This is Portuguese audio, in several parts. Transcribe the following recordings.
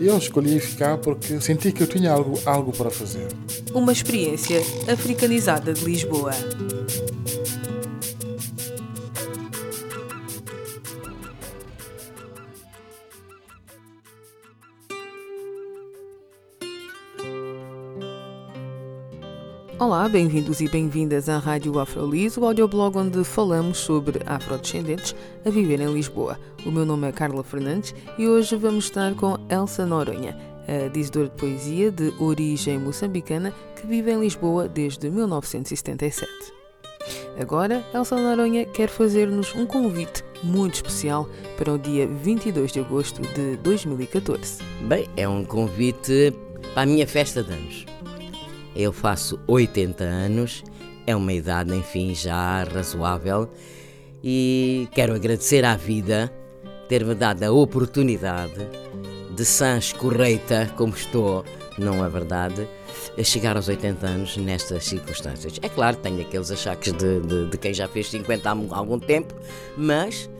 Eu escolhi ficar porque senti que eu tinha algo, algo para fazer. Uma experiência africanizada de Lisboa. Olá, bem-vindos e bem-vindas à Rádio Afrolis, o audioblog onde falamos sobre afrodescendentes a viver em Lisboa. O meu nome é Carla Fernandes e hoje vamos estar com Elsa Noronha, a dizedora de poesia de origem moçambicana que vive em Lisboa desde 1977. Agora, Elsa Noronha quer fazer-nos um convite muito especial para o dia 22 de agosto de 2014. Bem, é um convite para a minha festa de anos. Eu faço 80 anos, é uma idade, enfim, já razoável e quero agradecer à vida ter-me dado a oportunidade de sã escorreita como estou, não é verdade, a chegar aos 80 anos nestas circunstâncias. É claro, tenho aqueles achaques de, de, de quem já fez 50 há algum tempo, mas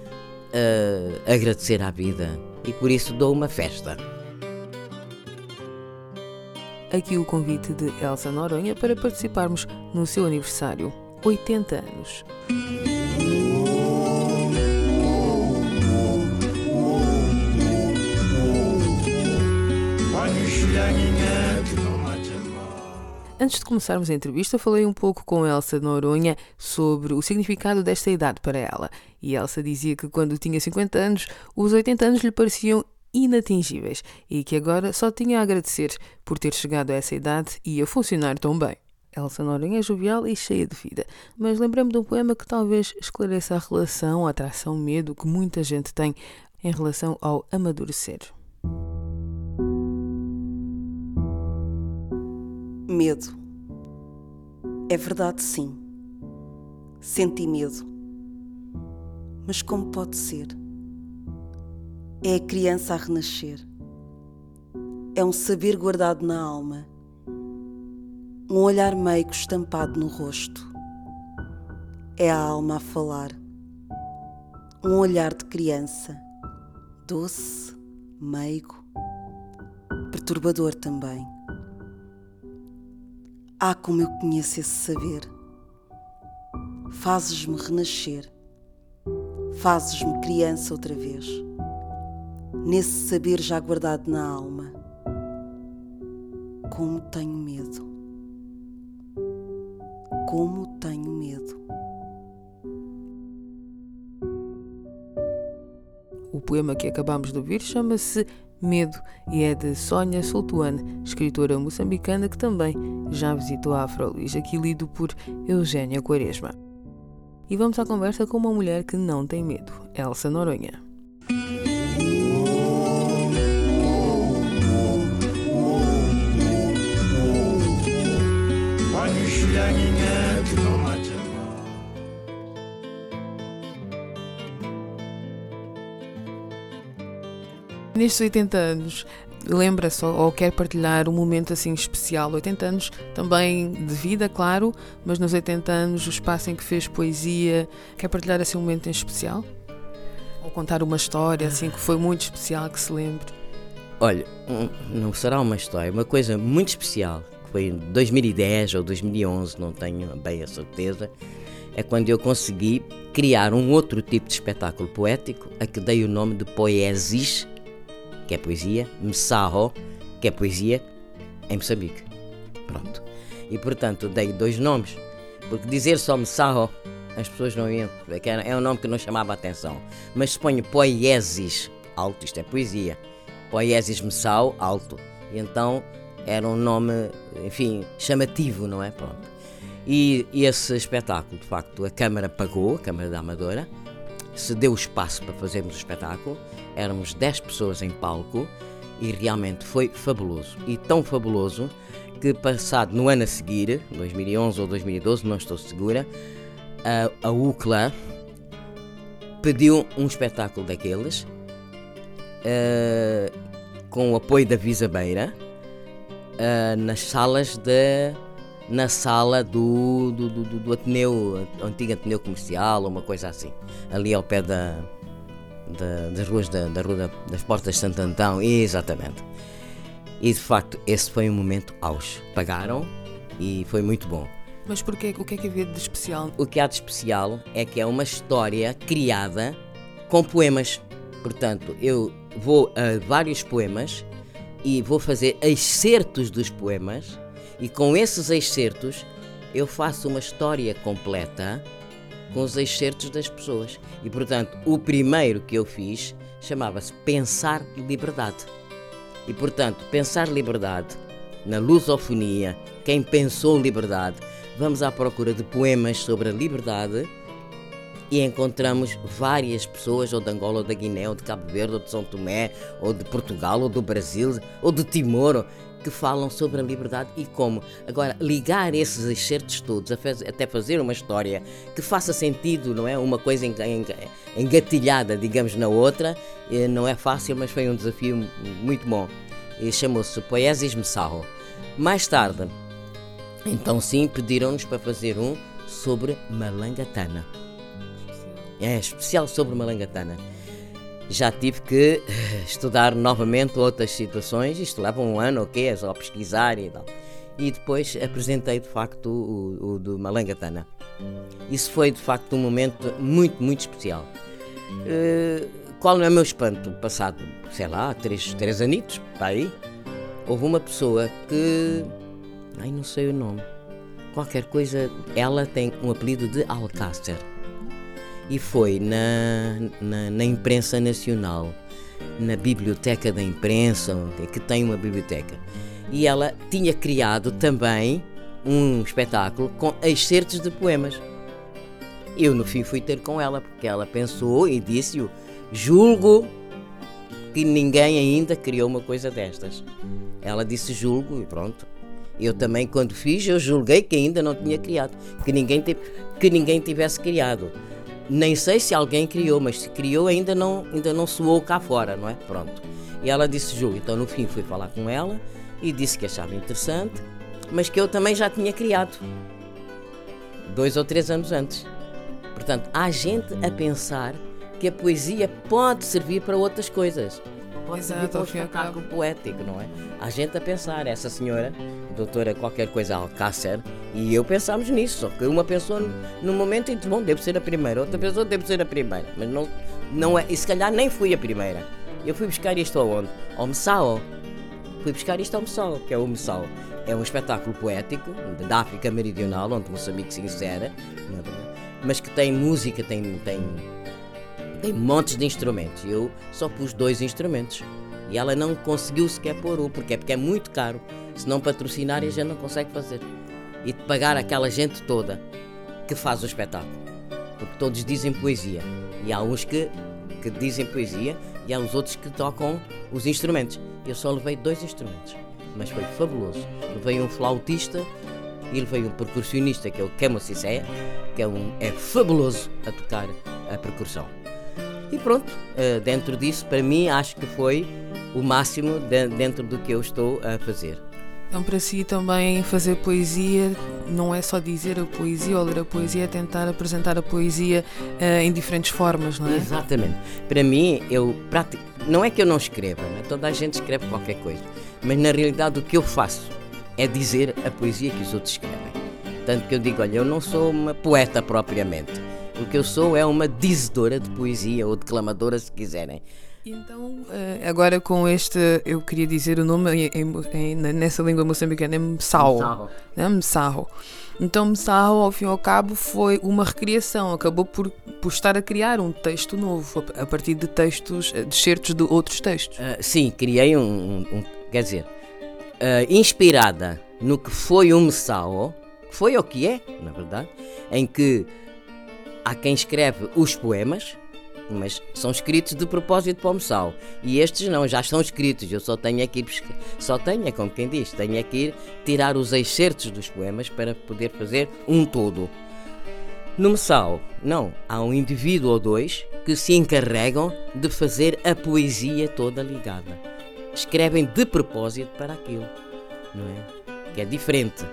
uh, agradecer à vida e por isso dou uma festa. Aqui o convite de Elsa Noronha para participarmos no seu aniversário, 80 anos. Antes de começarmos a entrevista, falei um pouco com Elsa Noronha sobre o significado desta idade para ela. E Elsa dizia que quando tinha 50 anos, os 80 anos lhe pareciam inatingíveis e que agora só tinha a agradecer por ter chegado a essa idade e a funcionar tão bem. Elsa Noronha é jovial e cheia de vida, mas lembrei-me de um poema que talvez esclareça a relação, a atração, medo que muita gente tem em relação ao amadurecer. Medo. É verdade, sim. Senti medo. Mas como pode ser? É a criança a renascer. É um saber guardado na alma. Um olhar meigo estampado no rosto. É a alma a falar. Um olhar de criança. Doce, meigo, perturbador também. Ah, como eu conheço esse saber. Fazes-me renascer. Fazes-me criança outra vez nesse saber já guardado na alma. Como tenho medo. Como tenho medo. O poema que acabamos de ouvir chama-se Medo e é de Sônia Soltuane, escritora moçambicana que também já visitou a Afrolis, aqui lido por Eugénia Quaresma. E vamos à conversa com uma mulher que não tem medo, Elsa Noronha. Nestes 80 anos, lembra-se ou quer partilhar um momento assim especial? 80 anos também de vida, claro, mas nos 80 anos, o espaço em que fez poesia, quer partilhar assim um momento em especial? Ou contar uma história assim que foi muito especial, que se lembre? Olha, não será uma história, uma coisa muito especial, que foi em 2010 ou 2011, não tenho bem a certeza, é quando eu consegui criar um outro tipo de espetáculo poético, a que dei o nome de Poesis que é poesia, Messaho, que é poesia em Moçambique. Pronto. E portanto dei dois nomes, porque dizer só Messaho as pessoas não iam, é um nome que não chamava a atenção. Mas se ponho Poiesis, alto, isto é poesia, Poiesis Messao, alto. E então era um nome, enfim, chamativo, não é? Pronto. E, e esse espetáculo, de facto, a Câmara pagou, a Câmara da Amadora, se deu espaço para fazermos o espetáculo. Éramos 10 pessoas em palco e realmente foi fabuloso. E tão fabuloso que passado no ano a seguir, 2011 ou 2012, não estou segura, a, a UCLA pediu um espetáculo daqueles uh, com o apoio da Visa Beira uh, nas salas de na sala do, do, do, do Ateneu, antigo Ateneu Comercial, ou uma coisa assim, ali ao pé da, da das ruas da, da rua das Portas de Santo Antão, exatamente. E de facto, esse foi um momento auge. Pagaram e foi muito bom. Mas porquê? O que é que havia de especial? O que há de especial é que é uma história criada com poemas. Portanto, eu vou a vários poemas e vou fazer excertos dos poemas e com esses excertos eu faço uma história completa com os excertos das pessoas. E portanto, o primeiro que eu fiz chamava-se Pensar Liberdade. E portanto, pensar liberdade na lusofonia, quem pensou liberdade, vamos à procura de poemas sobre a liberdade e encontramos várias pessoas, ou de Angola, ou da Guiné, ou de Cabo Verde, ou de São Tomé, ou de Portugal, ou do Brasil, ou de Timor, que falam sobre a liberdade e como. Agora, ligar esses excertos todos, até fazer uma história que faça sentido, não é? Uma coisa engatilhada, digamos, na outra, eh, não é fácil, mas foi um desafio muito bom. E chamou-se Poesis Messarro. Mais tarde, então sim, pediram-nos para fazer um sobre Malangatana. É especial sobre Malangatana já tive que eh, estudar novamente outras situações, isto leva um ano ou okay, quê, é só pesquisar e tal. E depois apresentei de facto o, o do Malangatana. Isso foi de facto um momento muito, muito especial. Uh, qual é o meu espanto? Passado, sei lá, três, três anitos, para aí, houve uma pessoa que. Ai, não sei o nome. Qualquer coisa. Ela tem um apelido de Alcácer e foi na, na, na, imprensa nacional, na biblioteca da imprensa, que tem uma biblioteca. E ela tinha criado também um espetáculo com excertos de poemas. Eu, no fim, fui ter com ela, porque ela pensou e disse-o: julgo que ninguém ainda criou uma coisa destas. Ela disse julgo e pronto. Eu também, quando fiz, eu julguei que ainda não tinha criado, que ninguém, que ninguém tivesse criado. Nem sei se alguém criou, mas se criou ainda não, ainda não soou cá fora, não é? Pronto. E ela disse, Ju, então no fim fui falar com ela e disse que achava interessante, mas que eu também já tinha criado. Dois ou três anos antes. Portanto, há gente a pensar que a poesia pode servir para outras coisas. Pode Exato, servir para um espetáculo poético, não é? Há gente a pensar, essa senhora, doutora qualquer coisa Alcácer, e eu pensámos nisso, só que uma pensou no momento e disse, bom, devo ser a primeira, outra pessoa deve ser a primeira, mas não, não é, e se calhar nem fui a primeira. Eu fui buscar isto aonde? Ao Messao. Fui buscar isto ao Messao, que é o Messao. É um espetáculo poético da África Meridional, onde Moçambique se insere, mas que tem música, tem, tem, tem montes de instrumentos. Eu só pus dois instrumentos. E ela não conseguiu sequer pôr um, porque é porque é muito caro. Se não patrocinar, a gente não consegue fazer e de pagar aquela gente toda que faz o espetáculo. Porque todos dizem poesia. E há uns que, que dizem poesia e há os outros que tocam os instrumentos. Eu só levei dois instrumentos, mas foi fabuloso. Levei um flautista e levei um percussionista, que é o Kemo Cicéia, que é, um, é fabuloso a tocar a percussão. E pronto, eh, dentro disso, para mim, acho que foi o máximo dentro do que eu estou a fazer. Então, para si também fazer poesia não é só dizer a poesia ou ler a poesia, é tentar apresentar a poesia uh, em diferentes formas, não é? Exatamente. Para mim, eu pratico. Não é que eu não escreva, não é? toda a gente escreve qualquer coisa, mas na realidade o que eu faço é dizer a poesia que os outros escrevem. Tanto que eu digo, olha, eu não sou uma poeta propriamente. O que eu sou é uma dizedora de poesia ou declamadora, se quiserem. Então, eh, agora com este, eu queria dizer o nome em, em, nessa língua moçambicana, é Msao. Né? Msao. Então, Msao, ao fim e ao cabo, foi uma recriação, acabou por, por estar a criar um texto novo, a partir de textos, eh, de certos de outros textos. Uh, sim, criei um, um, um quer dizer, uh, inspirada no que foi o Msao, que foi o que é, na verdade, em que há quem escreve os poemas mas são escritos de propósito para o Messal. E estes não, já estão escritos. Eu só tenho aqui, só tenho, é como quem diz, tenho aqui tirar os excertos dos poemas para poder fazer um todo. No Messal, não, há um indivíduo ou dois que se encarregam de fazer a poesia toda ligada. Escrevem de propósito para aquilo, não é? Que é diferente.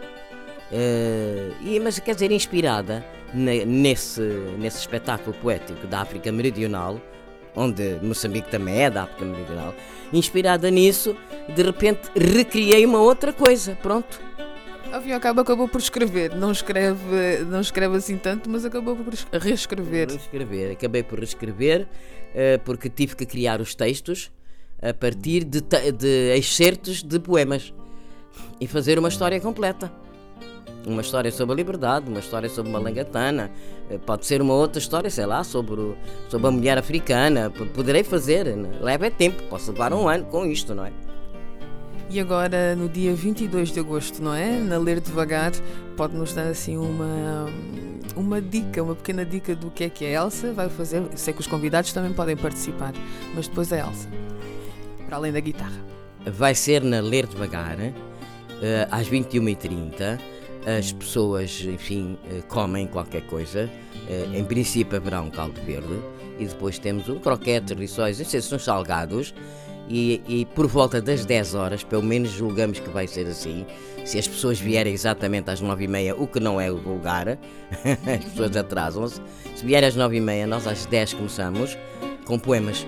Uh, e, mas quer dizer, inspirada nesse, nesse espetáculo poético da África Meridional, onde Moçambique também é da África Meridional, inspirada nisso, de repente recriei uma outra coisa. Pronto. Ao fim e ao cabo acabou por escrever. Não escreve, não escreve assim tanto, mas acabou por reescrever. Reescrever. Acabei por reescrever uh, porque tive que criar os textos a partir de, de excertos de poemas e fazer uma história completa uma história sobre a liberdade, uma história sobre uma langatana, eh, pode ser uma outra história, sei lá, sobre, sobre a mulher africana. Poderei fazer, né? leva é tempo, posso levar um ano com isto, não é? E agora, no dia 22 de agosto, não é? Na Ler Devagar, pode-nos dar assim uma, uma dica, uma pequena dica do que é que a Elsa vai fazer. sei que os convidados também podem participar, mas depois a Elsa, para além da guitarra. Vai ser na Ler Devagar, eh, às 21h30 as pessoas, enfim, eh, comem qualquer coisa. Eh, em princípio haverá um caldo verde e depois temos um croquete, rissóis, esses são salgados. E, e, por volta das 10 horas, pelo menos julgamos que vai ser assim. Se as pessoas vierem exatamente às 9h30, o que não é o vulgar, as pessoas atrasam-se. Se vierem às 9h30, nós às 10 começamos com poemas.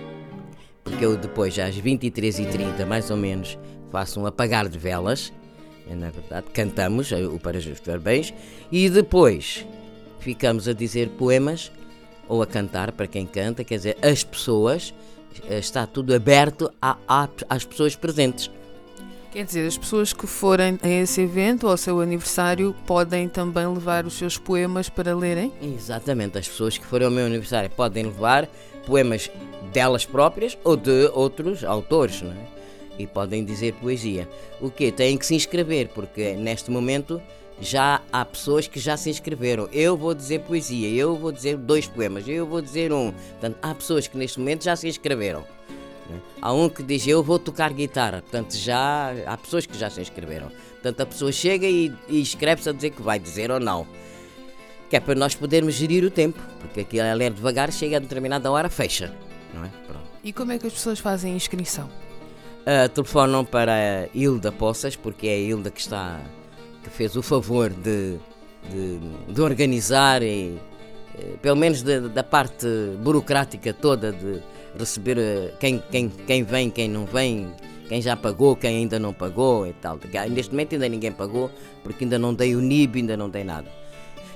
Porque eu depois, às 23h30, mais ou menos, faço um apagar de velas é, na verdade, cantamos o Para Justo Parabéns e depois ficamos a dizer poemas ou a cantar para quem canta, quer dizer, as pessoas, eh, está tudo aberto a, a, às pessoas presentes. Quer dizer, as pessoas que forem a esse evento ou ao seu aniversário podem também levar os seus poemas para lerem? Exatamente, as pessoas que forem ao meu aniversário podem levar poemas delas próprias ou de outros autores, não é? E podem dizer poesia. O que Têm que se inscrever, porque neste momento já há pessoas que já se inscreveram. Eu vou dizer poesia, eu vou dizer dois poemas, eu vou dizer um. Portanto, há pessoas que neste momento já se inscreveram. Né? Há um que diz eu vou tocar guitarra, portanto já há pessoas que já se inscreveram. Portanto a pessoa chega e, e inscreve-se a dizer que vai dizer ou não. Que é para nós podermos gerir o tempo, porque aqui a ler devagar chega a determinada hora, fecha. Não é? Pronto. E como é que as pessoas fazem a inscrição? Uh, telefonam para a Hilda Poças, porque é a Hilda que está que fez o favor de, de, de organizar e eh, pelo menos de, da parte burocrática toda de receber eh, quem, quem, quem vem, quem não vem, quem já pagou, quem ainda não pagou e tal. Neste momento ainda ninguém pagou, porque ainda não dei o NIB, ainda não dei nada.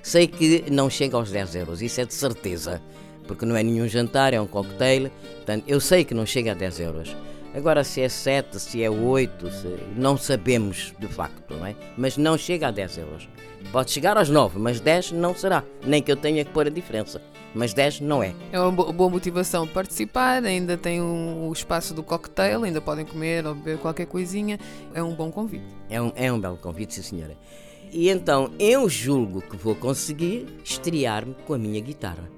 Sei que não chega aos 10 euros, isso é de certeza, porque não é nenhum jantar, é um cocktail, portanto eu sei que não chega a 10 euros. Agora, se é 7, se é 8, se... não sabemos de facto, não é? Mas não chega a 10 euros. Pode chegar aos 9, mas 10 não será. Nem que eu tenha que pôr a diferença. Mas 10 não é. É uma boa motivação participar, ainda tem o espaço do cocktail, ainda podem comer ou beber qualquer coisinha. É um bom convite. É um, é um belo convite, sim senhora. E então eu julgo que vou conseguir estrear-me com a minha guitarra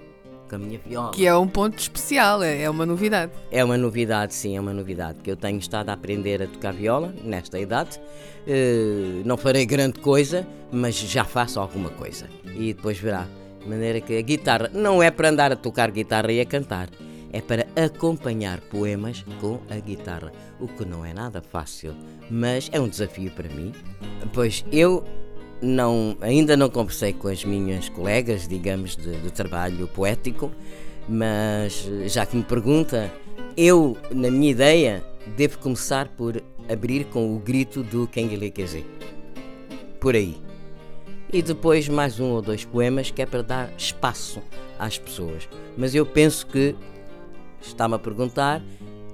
com a minha viola. Que é um ponto especial, é, é uma novidade. É uma novidade, sim, é uma novidade. Que eu tenho estado a aprender a tocar viola nesta idade. Uh, não farei grande coisa, mas já faço alguma coisa. E depois verá. De maneira que a guitarra não é para andar a tocar guitarra e a cantar. É para acompanhar poemas com a guitarra, o que não é nada fácil, mas é um desafio para mim. Pois eu não, ainda não conversei com as minhas colegas, digamos, de, de trabalho poético, mas já que me pergunta, eu, na minha ideia, devo começar por abrir com o grito do Kengele Keze. Por aí. E depois mais um ou dois poemas que é para dar espaço às pessoas. Mas eu penso que está-me a perguntar,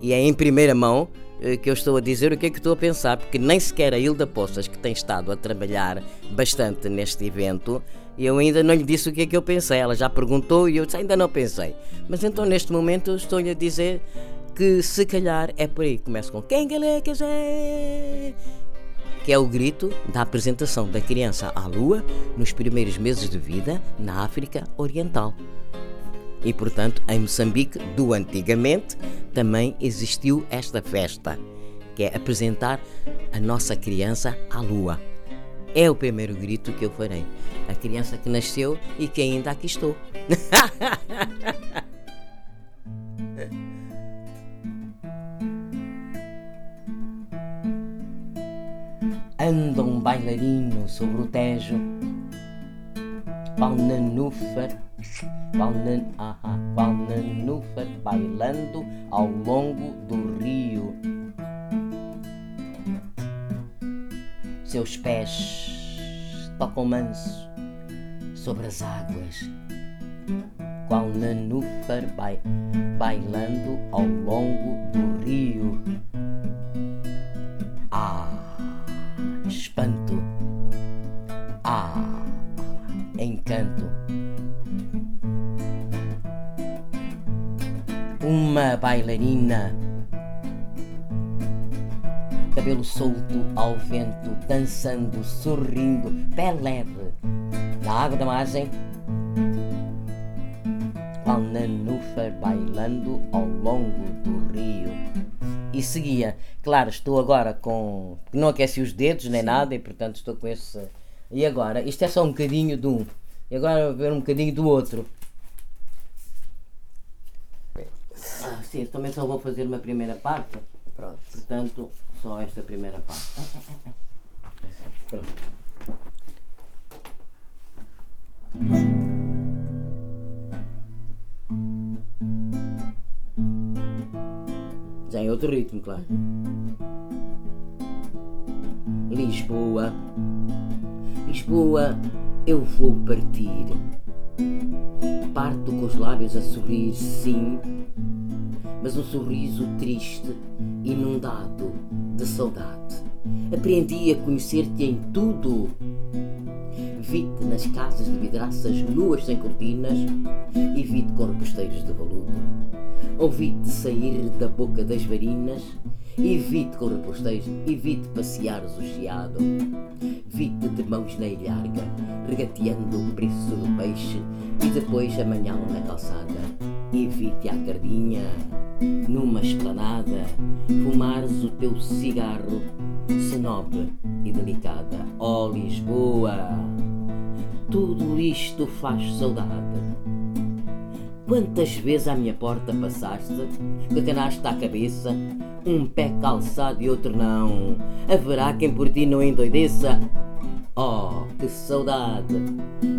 e é em primeira mão, eh, que eu estou a dizer o que é que estou a pensar, porque nem sequer a Hilda Poças, que tem estado a trabalhar bastante neste evento, eu ainda não lhe disse o que é que eu pensei. Ela já perguntou e eu disse, ainda não pensei. Mas então neste momento estou-lhe a dizer que se calhar é por aí. Começo com quem que é o grito da apresentação da criança à Lua nos primeiros meses de vida na África Oriental. E portanto, em Moçambique, do antigamente, também existiu esta festa, que é apresentar a nossa criança à lua. É o primeiro grito que eu farei. A criança que nasceu e que ainda aqui estou. Anda um bailarino sobre o Tejo, qual, aha, qual nanúfer bailando ao longo do rio. Seus pés tocam manso sobre as águas, qual nanúfer bai, bailando ao longo do rio. Uma bailarina, cabelo solto ao vento, dançando, sorrindo, pé leve, na água da margem. Qual nanúfar bailando ao longo do rio e seguia. Claro, estou agora com. Não aqueci os dedos nem nada e portanto estou com esse. E agora? Isto é só um bocadinho de um. E agora vou ver um bocadinho do outro. Ah, sim, também só vou fazer uma primeira parte. Pronto. Portanto, só esta primeira parte. Pronto. Já em outro ritmo, claro. Lisboa, Lisboa, eu vou partir. Parto com os lábios a sorrir, sim, mas um sorriso triste, inundado de saudade. Aprendi a conhecer-te em tudo. Vi-te nas casas de vidraças nuas sem cortinas e vi-te com reposteiros de veludo Ouvi-te sair da boca das varinas e vi-te com reposteiros e vi-te passeares o chiado. Vi-te de mãos na ilharga, regateando o preço do peixe e depois amanhã na calçada. E vi-te à cardinha, numa esplanada, fumares o teu cigarro, senobre e delicada. Ó oh, Lisboa, tudo isto faz saudade Quantas vezes à minha porta passaste, com a canasta à cabeça, um pé calçado e outro não? Haverá quem por ti não endoideça? Oh, que saudade!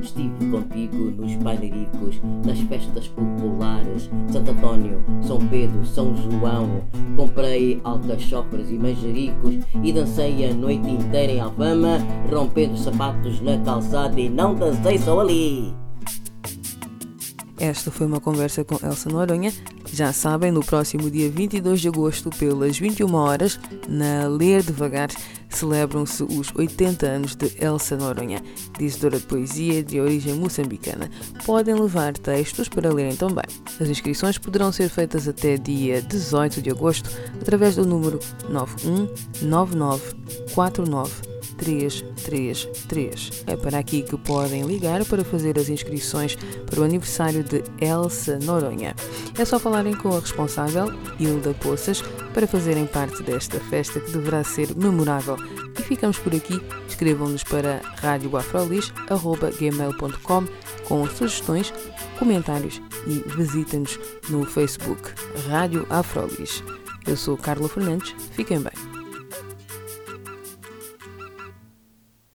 Estive contigo nos bailaricos, nas festas populares, Santo Antônio, São Pedro, São João. Comprei alcachofras e manjericos e dancei a noite inteira em Alfama, rompendo sapatos na calçada e não dancei só ali. Esta foi uma conversa com Elsa Noronha. Já sabem, no próximo dia 22 de agosto, pelas 21 horas, na Ler Devagar, celebram-se os 80 anos de Elsa Noronha, dizedora de poesia de origem moçambicana. Podem levar textos para lerem também. As inscrições poderão ser feitas até dia 18 de agosto através do número 919949 333. É para aqui que podem ligar para fazer as inscrições para o aniversário de Elsa Noronha. É só falarem com a responsável, Hilda Poças, para fazerem parte desta festa que deverá ser memorável. E ficamos por aqui. Escrevam-nos para radioafrolis.gmail.com com sugestões, comentários e visitem-nos no Facebook Rádio Afrolis. Eu sou Carla Fernandes. Fiquem bem.